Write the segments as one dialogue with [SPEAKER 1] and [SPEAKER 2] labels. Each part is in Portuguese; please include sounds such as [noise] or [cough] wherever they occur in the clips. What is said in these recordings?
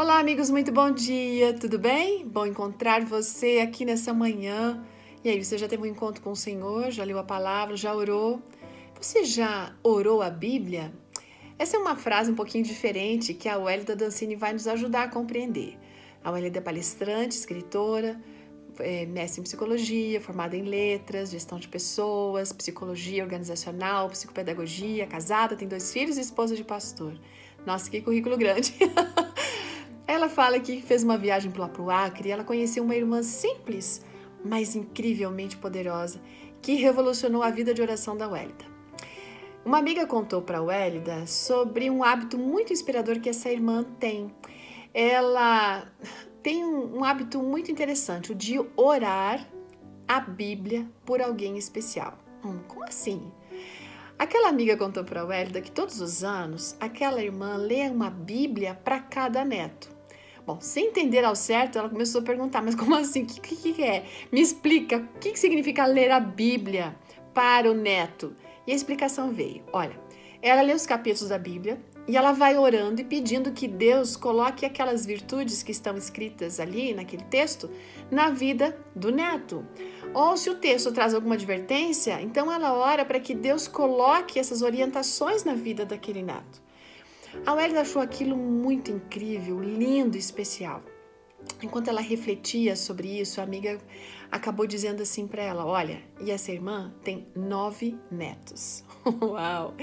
[SPEAKER 1] Olá, amigos, muito bom dia, tudo bem? Bom encontrar você aqui nessa manhã. E aí, você já teve um encontro com o Senhor? Já leu a palavra? Já orou? Você já orou a Bíblia? Essa é uma frase um pouquinho diferente que a Wélida Dancini vai nos ajudar a compreender. A Wélida é palestrante, escritora, é, mestre em psicologia, formada em letras, gestão de pessoas, psicologia organizacional, psicopedagogia, casada, tem dois filhos e esposa de pastor. Nossa, que currículo grande! [laughs] ela fala que fez uma viagem lá para o Acre e ela conheceu uma irmã simples, mas incrivelmente poderosa, que revolucionou a vida de oração da Wélida. Uma amiga contou para a Wélida sobre um hábito muito inspirador que essa irmã tem. Ela tem um, um hábito muito interessante, o de orar a Bíblia por alguém especial. Hum, como assim? Aquela amiga contou para a Wélida que todos os anos aquela irmã lê uma Bíblia para cada neto. Bom, sem entender ao certo, ela começou a perguntar: mas como assim? O que, que, que, é? Me explica o que, que significa ler a Bíblia para o neto. E a explicação veio: olha, ela lê os capítulos da Bíblia e ela vai orando e pedindo que Deus coloque aquelas virtudes que estão escritas ali naquele texto na vida do neto. Ou se o texto traz alguma advertência, então ela ora para que Deus coloque essas orientações na vida daquele neto. A Wélida achou aquilo muito incrível, lindo e especial. Enquanto ela refletia sobre isso, a amiga acabou dizendo assim para ela: Olha, e essa irmã tem nove netos. [laughs] Uau!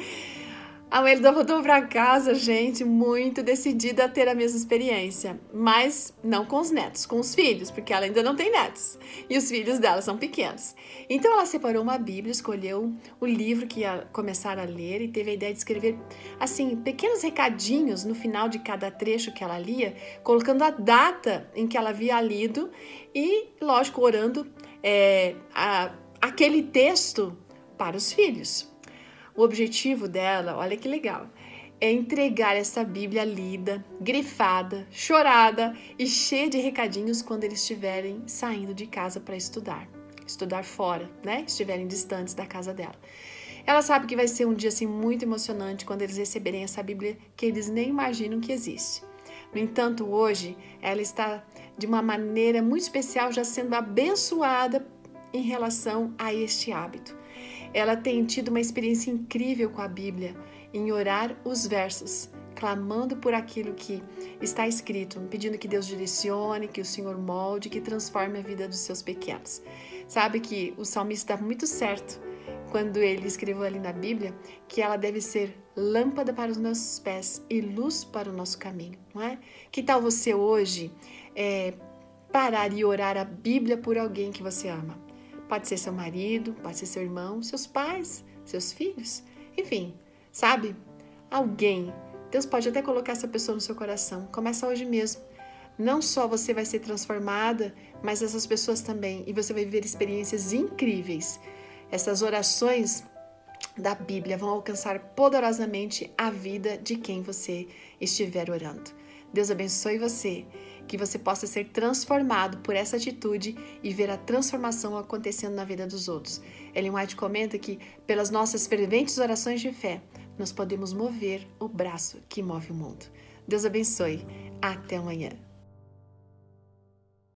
[SPEAKER 1] A Melida voltou para casa, gente, muito decidida a ter a mesma experiência, mas não com os netos, com os filhos, porque ela ainda não tem netos e os filhos dela são pequenos. Então ela separou uma Bíblia, escolheu o livro que ia começar a ler e teve a ideia de escrever assim pequenos recadinhos no final de cada trecho que ela lia, colocando a data em que ela havia lido e, lógico, orando é, a, aquele texto para os filhos. O objetivo dela, olha que legal, é entregar essa Bíblia lida, grifada, chorada e cheia de recadinhos quando eles estiverem saindo de casa para estudar, estudar fora, né? Estiverem distantes da casa dela. Ela sabe que vai ser um dia assim muito emocionante quando eles receberem essa Bíblia que eles nem imaginam que existe. No entanto, hoje ela está de uma maneira muito especial já sendo abençoada em relação a este hábito. Ela tem tido uma experiência incrível com a Bíblia, em orar os versos, clamando por aquilo que está escrito, pedindo que Deus direcione, que o Senhor molde, que transforme a vida dos seus pequenos. Sabe que o salmista está muito certo quando ele escreveu ali na Bíblia que ela deve ser lâmpada para os nossos pés e luz para o nosso caminho, não é? Que tal você hoje é, parar e orar a Bíblia por alguém que você ama? Pode ser seu marido, pode ser seu irmão, seus pais, seus filhos, enfim, sabe? Alguém. Deus pode até colocar essa pessoa no seu coração. Começa hoje mesmo. Não só você vai ser transformada, mas essas pessoas também. E você vai viver experiências incríveis. Essas orações da Bíblia vão alcançar poderosamente a vida de quem você estiver orando. Deus abençoe você que você possa ser transformado por essa atitude e ver a transformação acontecendo na vida dos outros. Ellen White comenta que, pelas nossas ferventes orações de fé, nós podemos mover o braço que move o mundo. Deus abençoe. Até amanhã.